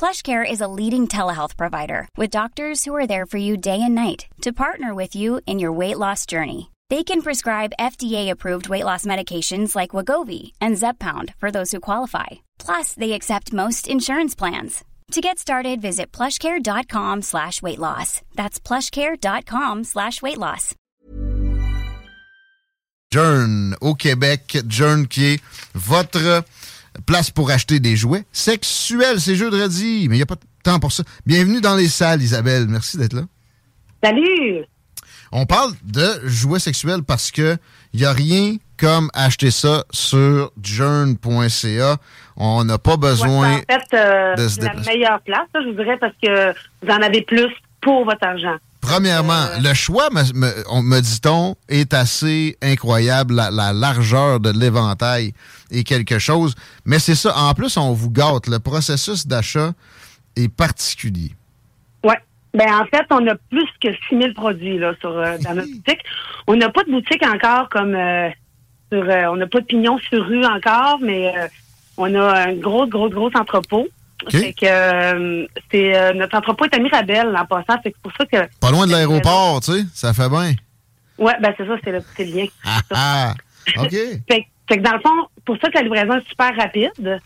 PlushCare is a leading telehealth provider with doctors who are there for you day and night to partner with you in your weight loss journey. They can prescribe FDA-approved weight loss medications like Wagovi and Zepbound for those who qualify. Plus, they accept most insurance plans. To get started, visit plushcare.com slash weight loss. That's plushcare.com slash weight loss. Jern au Québec. Jern qui est votre place pour acheter des jouets sexuels. C'est jeudi, mais il n'y a pas de temps pour ça. Bienvenue dans les salles, Isabelle. Merci d'être là. Salut! On parle de jouets sexuels parce que il n'y a rien comme acheter ça sur journ.ca. On n'a pas besoin Ouais, en fait, euh, de se c'est la déplacer. meilleure place, je vous dirais, parce que vous en avez plus pour votre argent. Premièrement, le choix, me, me- on- me dit-on, est assez incroyable. La, la largeur de l'éventail est quelque chose. Mais c'est ça. En plus, on vous gâte. Le processus d'achat est particulier. Oui. Ben, en fait, on a plus que 6000 produits là, sur, euh, dans notre boutique. On n'a pas de boutique encore comme euh, sur. euh, on n'a pas de pignon sur rue encore, mais euh, on a un gros, gros, gros entrepôt. Fait que euh, c'est euh, notre entrepôt est à Mirabel en passant. C'est pour ça que. Pas loin de l'aéroport, tu sais. Ça fait bien. Ouais, ben c'est ça, c'est le petit lien. Ah, ah. OK. Fait, fait que dans le fond, pour ça que la livraison est super rapide.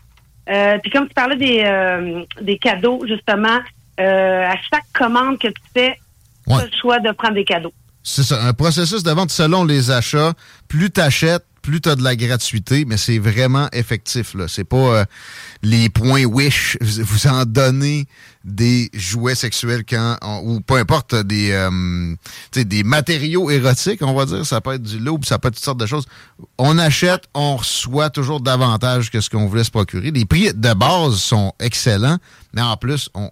Euh, Puis comme tu parlais des, des cadeaux, justement, à chaque commande que tu fais, tu as le choix de prendre des cadeaux. C'est ça, un processus de vente selon les achats. Plus tu achètes, plus tu as de la gratuité, mais c'est vraiment effectif. C'est pas euh, les points Wish, vous en donnez des jouets sexuels quand ou peu importe des euh, des matériaux érotiques, on va dire, ça peut être du loup, ça peut être toutes sortes de choses. On achète, on reçoit toujours davantage que ce qu'on voulait se procurer. Les prix de base sont excellents, mais en plus, on,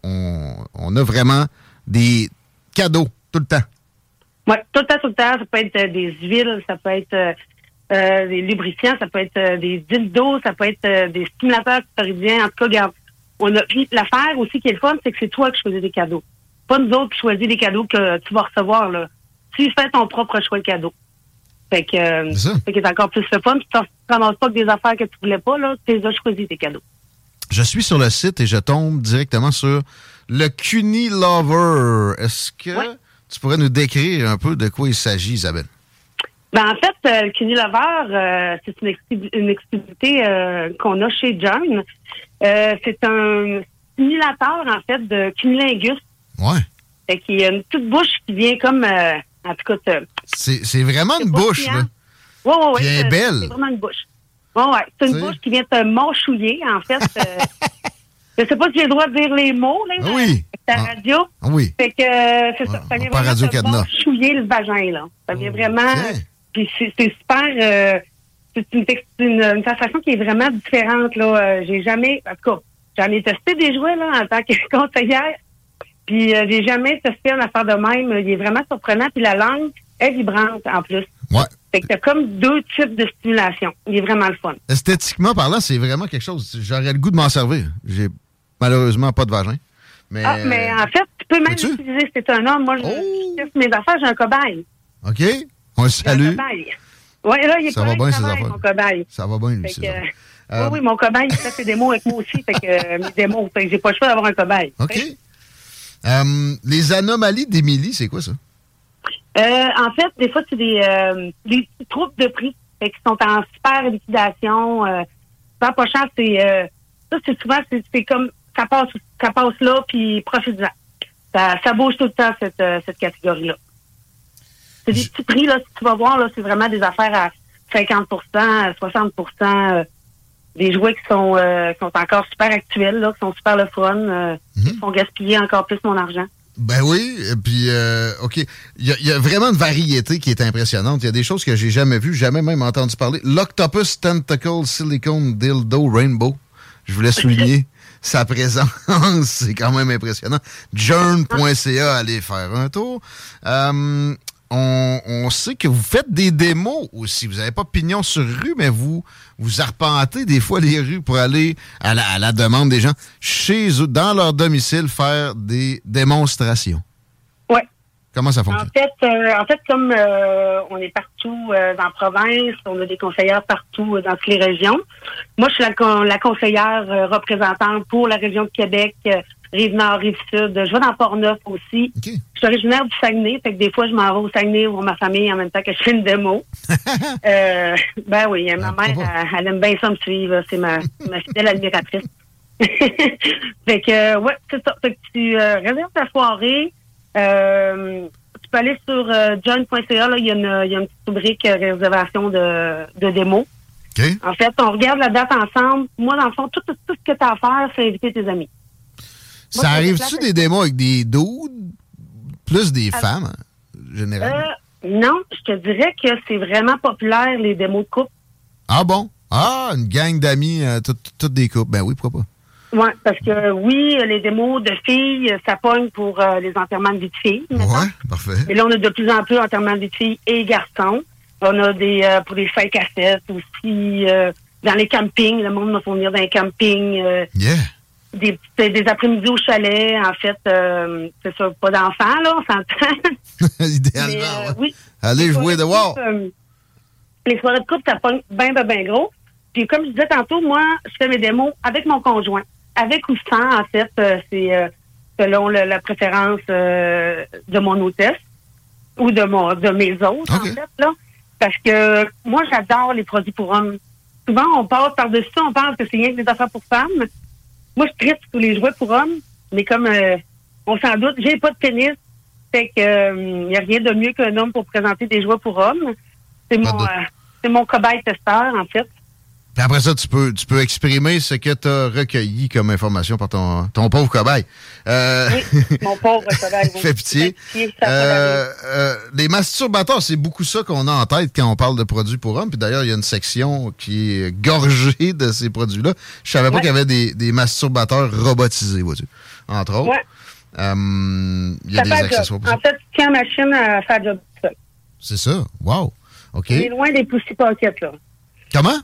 on, a vraiment des cadeaux tout le temps. Ouais, tout le temps, tout le temps. Ça peut être euh, des huiles, ça peut être euh, euh, des lubrifiants, ça peut être euh, des dildos, ça peut être euh, des stimulateurs clitoridiens. En tout cas, regarde, on a. Puis l'affaire aussi qui est le fun, c'est que c'est toi qui choisis des cadeaux. Pas nous autres qui choisis les cadeaux que tu vas recevoir là. Tu fais ton propre choix de cadeau. Fait que euh, fait que c'est encore plus le fun. Tu ne ramasses pas que des affaires que tu voulais pas, là. Tu les as choisis tes cadeaux. Je suis sur le site et je tombe directement sur le Cuny Lover. Est-ce que tu pourrais nous décrire un peu de quoi il s'agit, Isabelle? Ben, en fait, euh, le Cunilover, euh, c'est une, exclu- une exclusivité euh, qu'on a chez John. Euh, c'est un simulateur, en fait, de cunilingus. Ouais. Fait qu'il y a une petite bouche qui vient comme... en tout cas, C'est vraiment une bouche, là. Ouais, ouais, ouais. Puis elle est c'est- belle. C'est vraiment une bouche. Ouais, ouais. C'est une bouche qui vient te mâchouiller, en fait. je sais pas si j'ai le droit de dire les mots, là. Ah oui. avec Ta radio. Ah oui. Fait que c'est ça. Ça vient vraiment te mâchouiller le vagin, là. Ça vient vraiment... Puis c'est super... euh, c'est une, une, une sensation qui est vraiment différente, là. Euh, j'ai jamais... En tout cas, j'en ai testé des jouets là, en tant que conseillère. Puis euh, j'ai jamais testé une affaire de même. Il est vraiment surprenant. Puis la langue est vibrante en plus. Ouais. Fait que t'as comme deux types de stimulation. Il est vraiment le fun. Esthétiquement parlant, c'est vraiment quelque chose. J'aurais le goût de m'en servir. J'ai malheureusement pas de vagin. Mais, Ah, mais en fait, tu peux même l'utiliser si t'es un homme. Moi, je, Oh! je teste mes affaires, j'ai un cobaye. OK. On le salue. là, il est Ça pas va bien, affaires. mon cobaye. Ça va bien, lui. Affaires. oui, Euh, oui, mon cobaye, il fait ses démos avec moi aussi. Fait que euh, mes démos, fait que j'ai pas le choix d'avoir un cobaye. OK. Euh, les anomalies d'Émilie, c'est quoi ça? Euh, en fait, des fois, c'est des, euh, des petits troupes de prix fait qui sont en super liquidation. Euh, ça pas cher, c'est euh, ça, c'est souvent c'est, comme ça passe ça passe là, puis profite-en. Ça, ça bouge tout le temps cette, euh, cette catégorie-là. C'est des petits prix, là, si tu vas voir, là, c'est vraiment des affaires à 50 à 60% euh, des jouets qui sont, euh, qui sont encore super actuels, là, qui sont super le fun, euh, Mhm. qui font gaspiller encore plus mon argent. Ben oui, et puis, euh, OK. Il y, y a vraiment une variété qui est impressionnante. Il y a des choses que j'ai jamais vues, jamais même entendu parler. L'Octopus Tentacle Silicone Dildo Rainbow. Je voulais souligner sa présence. C'est quand même impressionnant. Journ.ca, allez faire un tour. Euh, on, on sait que vous faites des démos aussi. Vous n'avez pas pignon sur rue, mais vous vous arpentez des fois les rues pour aller à la, à la demande des gens chez eux, dans leur domicile, faire des démonstrations. Ouais. Comment ça En fonctionne? fait, euh, en fait, comme euh, on est partout euh, dans la province, on a des conseillères partout euh, dans toutes les régions. Moi, je suis la, con- la conseillère euh, représentante pour la région de Québec, euh, Rive-Nord, Rive-Sud. Je vais dans Port-Neuf aussi. Je suis originaire du Saguenay, fait que des fois, je m'en vais au Saguenay voir ma famille en même temps que je fais une démo. euh, ben oui, ma Ah, mère, pourquoi pas? elle, elle aime bien ça me suivre. C'est ma, ma fidèle admiratrice. fait que, euh, ouais, c'est ça. Fait que tu euh, réserves ta soirée. Euh, tu peux aller sur john.ca. Il y, a une- il y a une petite rubrique réservation de, de démo. En fait, on regarde la date ensemble. Moi, dans le fond, tout, tout ce que tu as à faire, c'est inviter tes amis. Ça arrive-tu des démos avec des dudes, plus des femmes, hein, généralement? Euh, non, je te dirais que c'est vraiment populaire, les démos de couple. Ah bon? Ah, une gang d'amis, euh, toutes des couples. Ben oui, pourquoi pas? Oui, parce que oui, les démos de filles, ça pogne pour euh, les enterrements de vie de filles. Ouais, parfait. Et là, on a de plus en plus enterrements de vie de filles et garçons. On a des euh, pour les 5 à 7 aussi. euh, dans les campings, le monde va fournir dans les campings. euh, Yeah. Des, des après-midi au chalet, en fait. euh, c'est ça, pas d'enfants, là, on s'entend. Idéalement, euh, ouais. oui. Allez Les jouer dehors. euh, les soirées de couple, ça pogne bien, bien, bien gros. Puis comme je disais tantôt, moi, je fais mes démos avec mon conjoint. Avec ou sans, en fait, euh, c'est euh, selon le- la préférence euh, de mon hôtesse ou de mon de mes autres, en fait, là. Parce que moi, j'adore les produits pour hommes. Souvent, on passe par-dessus, ça, on pense que c'est rien que des affaires pour femmes. Moi, je traite tous les jouets pour hommes, mais comme euh, on s'en doute, j'ai pas de pénis. Fait que il n'y a rien de mieux qu'un homme pour présenter des jouets pour hommes. C'est mon euh, c'est mon cobaye testeur, en fait. Puis après ça, tu peux, tu peux exprimer ce que tu as recueilli comme information par ton, ton pauvre cobaye. Euh, Oui, mon pauvre cobaye. oui. Fait pitié. Fait pitié, ça fait Euh, euh, les masturbateurs, c'est beaucoup ça qu'on a en tête quand on parle de produits pour hommes. Puis d'ailleurs, il y a une section qui est gorgée de ces produits-là. Je savais pas Ouais. qu'il y avait des, des masturbateurs robotisés, vois-tu. Entre autres. Ouais. Euh, il y a Ça des fait accessoires pour ça. En fait, tu tiens machine à faire job. C'est ça. Wow. OK. On est loin des pussy pockets, là. Comment?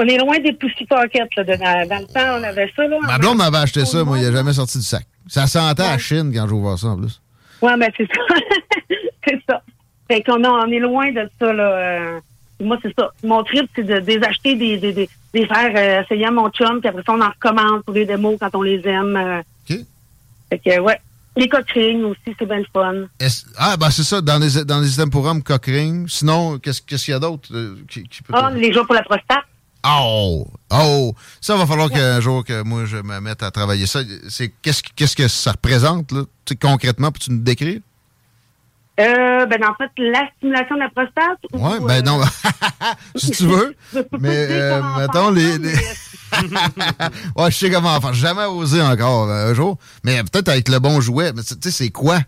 On est loin des pussy pockets, là. de- dans, le temps, on avait ça, là. Ma blonde m'avait acheté ça, moi, il a jamais sorti du sac. Ça sentait à Ouais. Chine quand j'ai ouvert ça en plus. Ouais, mais c'est ça. c'est ça. Fait qu'on on est loin de ça, là. Euh, moi, c'est ça. Mon trip, c'est de, de les acheter des, des, des, des faire euh, essayer à mon chum, puis après ça, on en recommande pour les démos quand on les aime. euh. OK. Fait que, ouais. Les coquerines aussi, c'est bien le fun. Ah, ben c'est ça, dans les, dans les items pour hommes, cock ring. Sinon, qu'est-ce qu'il y a d'autre euh, qui, qui peut... Ah, les jours pour la prostate. Oh! Oh! Ça va falloir qu'un jour que moi je me mette à travailler ça. C'est qu'est-ce que- qu'est-ce que ça représente, là? Tu sais, concrètement, peux-tu nous décrire? Euh, ben, en fait, la stimulation de la prostate. ou, Ouais, ben euh, non. si tu veux. Mais, euh, mettons, les- les- ouais, je sais comment faire. Jamais osé encore euh, un jour. Mais peut-être avec le bon jouet. Mais tu sais, c'est quoi?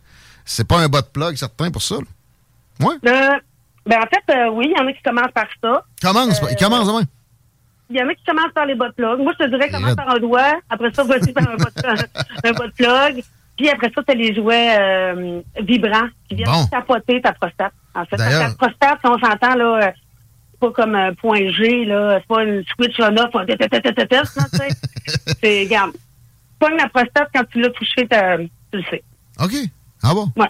C'est pas un bas de plug certain pour ça. là. Ouais. euh, ben, en fait, oui, il y en a qui commencent par ça. Commence, Euh, commence demain. Il y en a qui commencent par les bottes plug. Moi, je te dirais, commence par un doigt. Après ça, vas-y par un un bot plug. Puis après ça, tu as les jouets euh, vibrants qui viennent Bon. tapoter ta prostate. En fait, la prostate, si on s'entend, là, euh, c'est pas comme un point G, là. C'est pas une switch on-off. C'est, regarde, pogne la prostate quand tu l'as touché, t'as- tu le sais. OK. Ah bon? Ouais.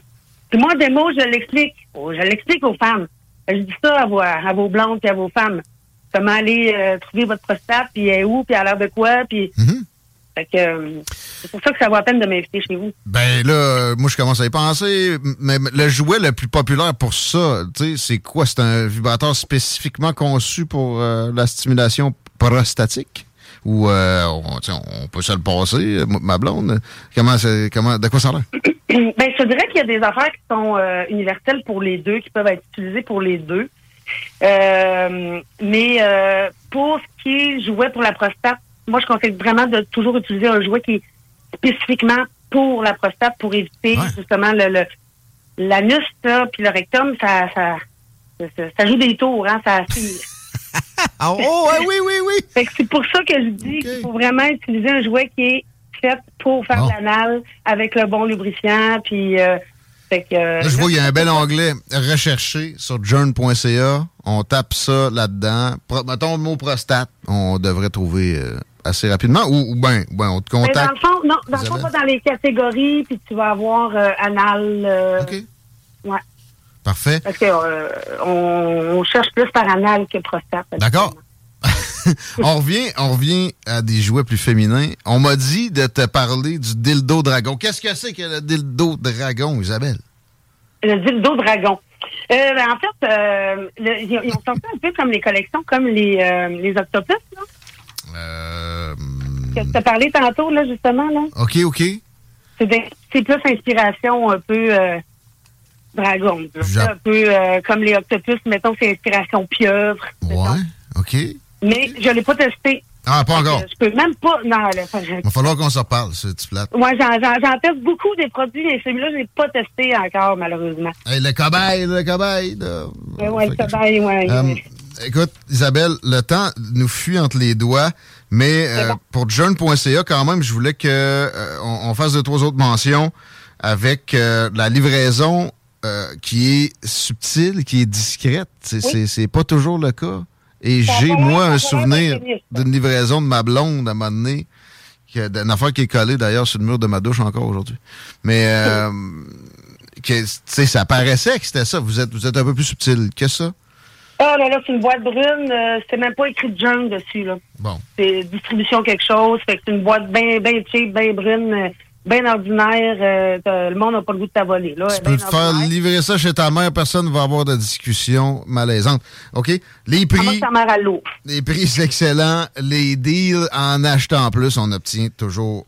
Puis moi, des mots, je l'explique. Oh, Je l'explique aux femmes. Je dis ça à vos, à vos blondes et à vos femmes. Comment aller euh, trouver votre prostate, puis elle est où, puis elle a l'air de quoi, puis... Mhm. Fait que euh, c'est pour ça que ça vaut la peine de m'inviter chez vous. Ben là, euh, moi, je commence à y penser. Mais le jouet le plus populaire pour ça, tu sais, c'est quoi? C'est un vibrateur spécifiquement conçu pour euh, la stimulation prostatique? Ou euh, on, on peut se le passer, ma blonde? Comment, comment, de quoi ça a l'air? ben, je te dirais qu'il y a des affaires qui sont euh, universelles pour les deux, qui peuvent être utilisées pour les deux. Euh, mais euh, pour ce qui est jouet pour la prostate, moi, je conseille vraiment de toujours utiliser un jouet qui est spécifiquement pour la prostate pour éviter Ouais. justement le, l'anus puis le rectum, ça, ça, ça, ça joue des tours, hein, ça. Ah, oh, ouais, oui, oui, oui! C'est pour ça que je dis qu'il faut vraiment utiliser un jouet qui est fait pour faire de l'anal avec le bon lubrifiant. Puis, euh, fait que, euh, Là, je vois, il y a un bel onglet recherché sur journ.ca. On tape ça là-dedans. Mettons le mot prostate. On devrait trouver euh, assez rapidement. Ou, ou bien, ben, on te mais dans contacte. le fond, non, dans le fond, pas dans les catégories, puis tu vas avoir euh, anal. euh, OK. Ouais. Parfait. Parce que euh, on, on cherche plus par anal que prostate. D'accord. on revient, on revient à des jouets plus féminins. On m'a dit de te parler du dildo dragon. Qu'est-ce que c'est que le dildo dragon, Isabelle? Le dildo dragon. Euh, ben, en fait, euh, le- ils ont- ils ont sorti un peu comme les collections, comme les, euh, les octopus, là, Euh, que tu as parlé tantôt, là, justement, là. OK, OK. C'est plus inspiration un peu dragon. un peu comme les octopus, mettons, c'est inspiration pieuvre. mettons. Ouais, OK. Mais je l'ai pas testé. Ah, pas encore. Je peux même pas. Non, là, Il va falloir qu'on se reparle, c'est plate. Ouais, j'en, teste beaucoup des produits, mais celui-là, je l'ai pas testé encore, malheureusement. Hey, le cobaye, le cobaye. là. Ouais, ouais, le cobaye, ouais. Euh, écoute, Isabelle, le temps nous fuit entre les doigts, mais euh, bon. pour journ.ca, quand même, je voulais que euh, on, on fasse deux, trois autres mentions avec euh, la livraison euh, qui est subtile, qui est discrète. C'est c'est- c'est pas toujours le cas. Et j'ai, moi, un souvenir d'une livraison de ma blonde à un moment donné, d'une affaire qui est collée d'ailleurs sur le mur de ma douche encore aujourd'hui. Mais, euh, que, tu sais, ça paraissait que c'était ça. Vous êtes, vous êtes un peu plus subtil que ça. Ah, là, là, c'est une boîte brune. euh, c'est même pas écrit Junk dessus, là. Bon. C'est distribution quelque chose. Fait que c'est une boîte bien, bien cheap, bien brune, euh, bien ordinaire. euh, le monde n'a pas le goût de t'avoler, là. Tu peux te faire livrer ça chez ta mère, personne ne va avoir de discussion malaisante. OK? Les prix, ta mère à l'eau? les prix, c'est excellent. Les deals, en achetant plus, on obtient toujours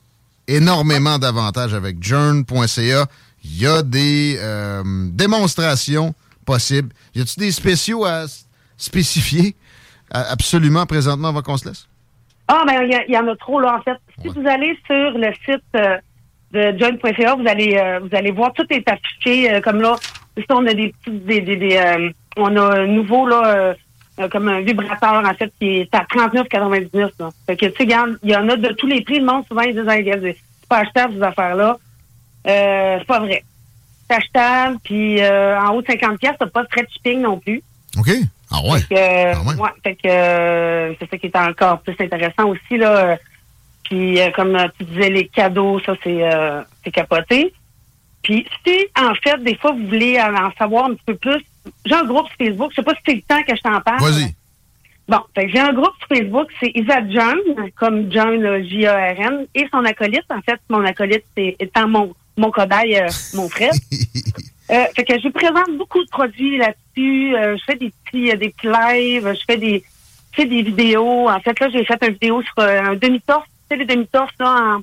énormément d'avantages avec journ.ca. Il y a des euh, démonstrations possibles. Y a-tu des spéciaux à spécifier? Absolument présentement avant qu'on se laisse? Ah, ben, il y, en a trop, là, en fait. Si Ouais. vous allez sur le site euh, de joint.ca, vous allez, euh, vous allez voir, tout est affiché, euh, comme là, ici, on a des petits, des, des, des, euh, on a un nouveau, là, euh, euh, comme un vibrateur, en fait, qui est à 39,99, là. Fait que, tu sais, regarde, il y en a de tous les prix, le monde, souvent, ils disent, Hey, c'est pas achetable, ces affaires-là. Euh, c'est pas vrai. C'est achetable, puis euh, en haut de 50 pièces, t'as pas de frais de shipping non plus. OK? Ah ouais. Fait que, Ah ouais. ouais, fait que euh, c'est ça qui est encore plus intéressant aussi là. Puis euh, comme euh, tu disais les cadeaux, ça c'est euh, c'est capoté. Puis si en fait des fois vous voulez en, savoir un petit peu plus, j'ai un groupe sur Facebook. Je sais pas si c'est le temps que je t'en parle. Vas-y. Bon, j'ai un groupe sur Facebook, c'est Isa John, comme John J-A-R-N, et son acolyte. En fait, mon acolyte, c'est étant mon mon cobaye, euh, mon frère. Euh, fait que je présente beaucoup de produits là-dessus. Euh, je fais des petits, des petits lives, je fais des, je fais des vidéos. En fait, là, j'ai fait une vidéo sur un demi-torse. Sais, les demi-torses, là,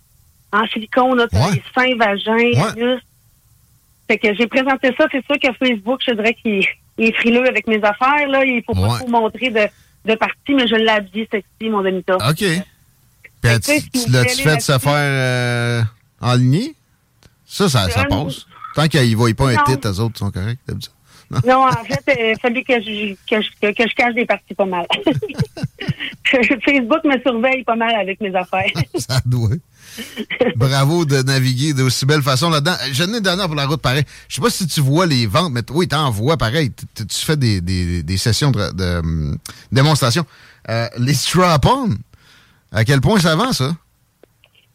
en, en silicone, là, Ouais. les seins, vagins, Ouais. Fait que j'ai présenté ça. C'est sûr que Facebook, je dirais qu'il il est frileux avec mes affaires, là. Il faut pas Ouais. trop montrer de, de partie, mais je l'ai habillé sexy, mon demi-torse. OK. Puis tu vous l'as-tu fait se faire euh, enligner? Ça, ça, ça Euh, passe. Tant qu'ils ne voient pas un titre, eux autres sont corrects. d'habitude. Non, en fait, il fallait que je, que, je, que je cache des parties pas mal. Facebook me surveille pas mal avec mes affaires. Ça doit. Bravo de naviguer d'aussi belle façon là-dedans. J'ai une dernière pour la route, pareil. Je sais pas si tu vois les ventes, mais oui, t'en vois, pareil. Tu fais des, des, des sessions de, de, hum, démonstration. Euh, les strap-on, à quel point ça avance, ça?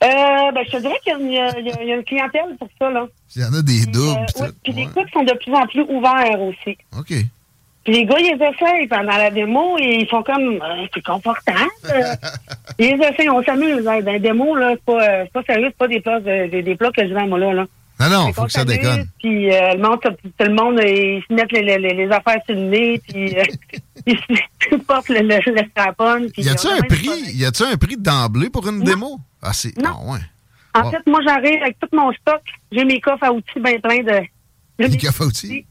Euh, ben, je te dirais qu'il y, y, a une clientèle pour ça, là. Il y en a des doubles. Euh, puis les coupes sont de plus en plus ouverts aussi. OK. Puis les gars, ils essayent pendant la démo et ils font comme euh, c'est confortable. ils essayent, on s'amuse. Dans les démos, là, c'est pas, euh, pas sérieux, c'est pas des plats, des, des plats que je vends moi là. là. Non, non, faut que ça déconne. Puis euh, le monde, tout le monde, ils se mettent les, les, les affaires sur le nez, puis euh, ils portent le, le, le strapon. Y a-tu un prix, y a-tu un prix d'emblée pour une non. démo? Ah, c'est, non. Ah, ouais. En fait, moi, j'arrive avec tout mon stock. J'ai mes coffres à outils bien plein de. Les coffres à outils?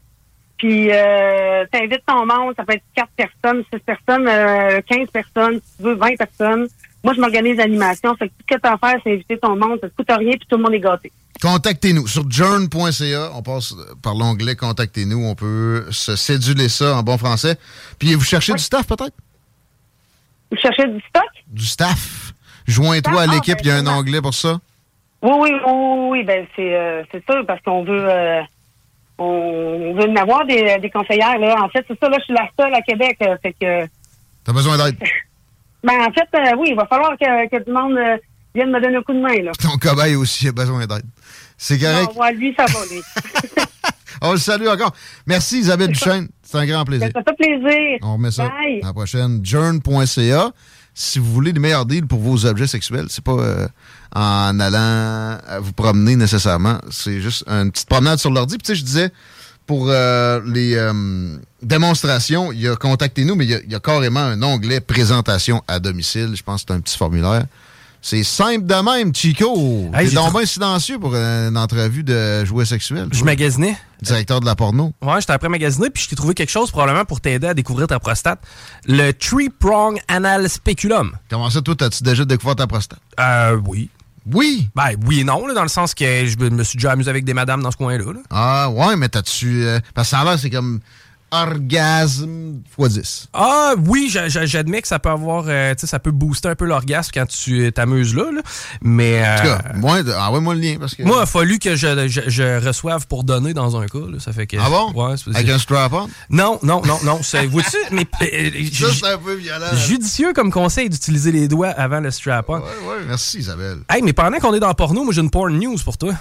Puis, euh, t'invites ton monde, ça peut être 4 personnes, 6 personnes, euh, 15 personnes, si tu veux, 20 personnes. Moi, je m'organise l'animation. Fait que tout ce que t'as à faire, c'est inviter ton monde. Ça te coûte rien, puis tout le monde est gâté. Contactez-nous sur journ.ca. On passe par l'onglet Contactez-nous. On peut se céduler ça en bon français. Puis vous cherchez Oui. du staff, peut-être? Vous cherchez du stock? Du staff. Joins-toi à Ah, l'équipe. ben, Il y a un vraiment. onglet pour ça. Oui, oui, oui, oui, ben c'est euh, sûr, parce qu'on veut euh, on veut en avoir des, des conseillères, là. En fait, c'est ça, là, je suis la seule à Québec. euh, fait que T'as besoin d'aide. ben en fait, euh, oui, il va falloir que, que tout le monde euh, vienne me donner un coup de main, là. Ton cobaye aussi a besoin d'aide. C'est correct? Non, ouais, lui, ça va, lui. On le salue encore. Merci Isabelle Duchesne. C'est un grand plaisir. ça fait plaisir. On remet ça Bye. à la prochaine. Journ.ca. Si vous voulez les meilleurs deals pour vos objets sexuels, c'est pas euh, en allant vous promener nécessairement. C'est juste une petite promenade sur l'ordi. Puis tu sais, je disais, pour euh, les euh, démonstrations, il y a Contactez-nous, mais il y a, il y a carrément un onglet Présentation à domicile. Je pense que c'est un petit formulaire. C'est simple de même, Chico. Hey, T'es donc bien silencieux pour une entrevue de jouets sexuels. Je magasinais. Directeur de la porno. Ouais, j'étais après magasiner, puis je t'ai trouvé quelque chose probablement pour t'aider à découvrir ta prostate. Le Tree Prong Anal Speculum. Comment ça, toi, t'as-tu déjà découvert ta prostate? Euh, oui. Oui! Ben, oui et non, là, dans le sens que je me suis déjà amusé avec des madames dans ce coin-là. là. Ah, ouais, mais t'as-tu. euh, parce que ça a l'air, c'est comme orgasme x 10. Ah oui, j'a- j'a- j'admets que ça peut avoir, euh, tu sais, ça peut booster un peu l'orgasme quand tu t'amuses là, là. mais En tout euh, cas, moi, de- envoie-moi le lien. Parce que... moi, il a fallu que je, je- je reçoive pour donner dans un cas. là. Ça fait que. Ah bon? Ouais, Avec un strap-on? Non, non, non, non. c'est- Vois-tu, mais euh, c'est un peu violent. judicieux comme conseil d'utiliser les doigts avant le strap-on. Ouais, ouais, merci Isabelle. Hey, mais pendant qu'on est dans le porno, moi j'ai une porn news pour toi.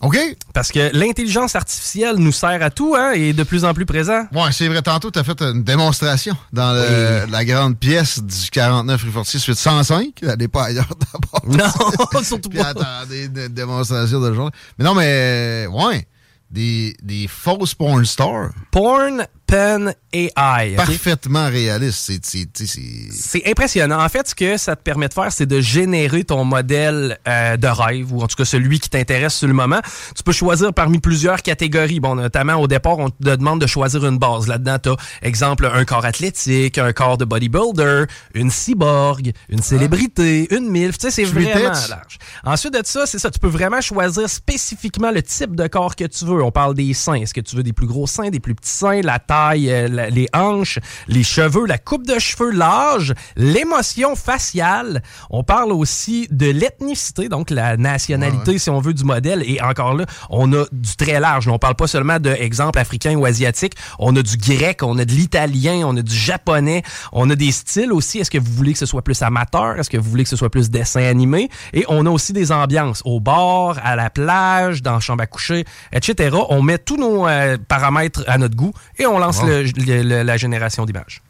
OK? Parce que l'intelligence artificielle nous sert à tout, hein, et est de plus en plus présent. Ouais, c'est vrai. Tantôt, t'as fait une démonstration dans le- la grande pièce du 49 rue Fortier, suite 105. Elle n'est pas ailleurs d'abord. Non, surtout Puis pas. attendez, une démonstration de genre. Mais non, mais, ouais, des, des fausses porn stars. Porn Pen AI. Parfaitement réalistes. C'est, c'est, impressionnant. En fait, ce que ça te permet de faire, c'est de générer ton modèle euh, de rêve, ou en tout cas celui qui t'intéresse sur le moment. Tu peux choisir parmi plusieurs catégories. Bon, notamment au départ, on te demande de choisir une base. Là-dedans, tu as, exemple, un corps athlétique, un corps de bodybuilder, une cyborg, une célébrité, une MILF. Tu sais, c'est vraiment large. Ensuite de ça, c'est ça. Tu peux vraiment choisir spécifiquement le type de corps que tu veux. On parle des seins. Est-ce que tu veux des plus gros seins, des plus petits seins, la taille, euh, la- les hanches, les cheveux, la coupe de cheveux, l'âge, l'émotion faciale. On parle aussi de l'ethnicité, donc la nationalité, si on veut, du modèle. Et encore là, on a du très large. On parle pas seulement de exemple africain ou asiatique. On a du grec, on a de l'italien, on a du japonais, on a des styles aussi. Est-ce que vous voulez que ce soit plus amateur? Est-ce que vous voulez que ce soit plus dessin animé? Et on a aussi des ambiances au bord, à la plage, dans la chambre à coucher, etc. On met tous nos euh, paramètres à notre goût et on le- le- la génération d'images.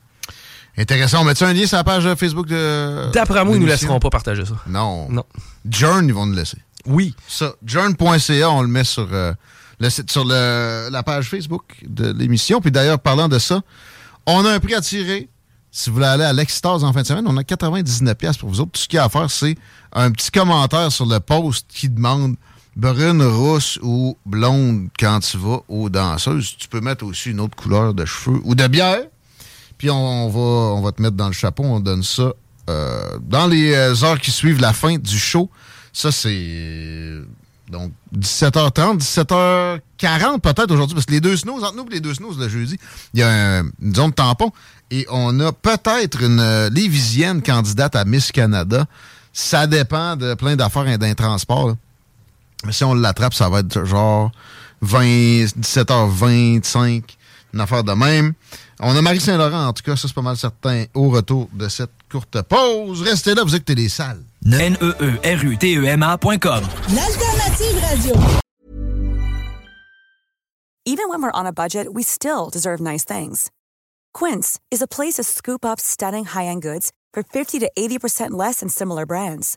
Intéressant. On met un lien sur la page Facebook de. D'après moi, ils nous laisseront pas partager ça. Non. Non. Journ, ils vont nous laisser. Oui. Ça, journ.ca, on le met sur, euh, le site- sur le- la page Facebook de l'émission. Puis d'ailleurs, parlant de ça, on a un prix à tirer. Si vous voulez aller à l'Extase en fin de semaine, on a 99$ piastres pour vous autres. Tout ce qu'il y a à faire, c'est un petit commentaire sur le post qui demande brune, rousse ou blonde quand tu vas aux danseuses. Tu peux mettre aussi une autre couleur de cheveux ou de bière. Puis on, va, on va te mettre dans le chapeau. On donne ça euh, dans les euh, heures qui suivent la fin du show. Ça, c'est Donc, 17h30, 17h40 peut-être aujourd'hui, parce que les deux snows, entre nous et les deux snows le jeudi, il y a un- une zone tampon et on a peut-être une euh, Lévisienne candidate à Miss Canada. Ça dépend de plein d'affaires et d'un transport. là. Mais si on l'attrape, ça va être genre 20, 17h25, une affaire de même. On a Marie Saint-Laurent, en tout cas, ça c'est pas mal certain, au retour de cette courte pause. Restez là, vous écoutez les salles. N-E-E-R-U-T-E-M-A.com. L'alternative radio. Even when we're on a budget, we still deserve nice things. Quince is a place to scoop up stunning high-end goods for 50 to 80% less than similar brands.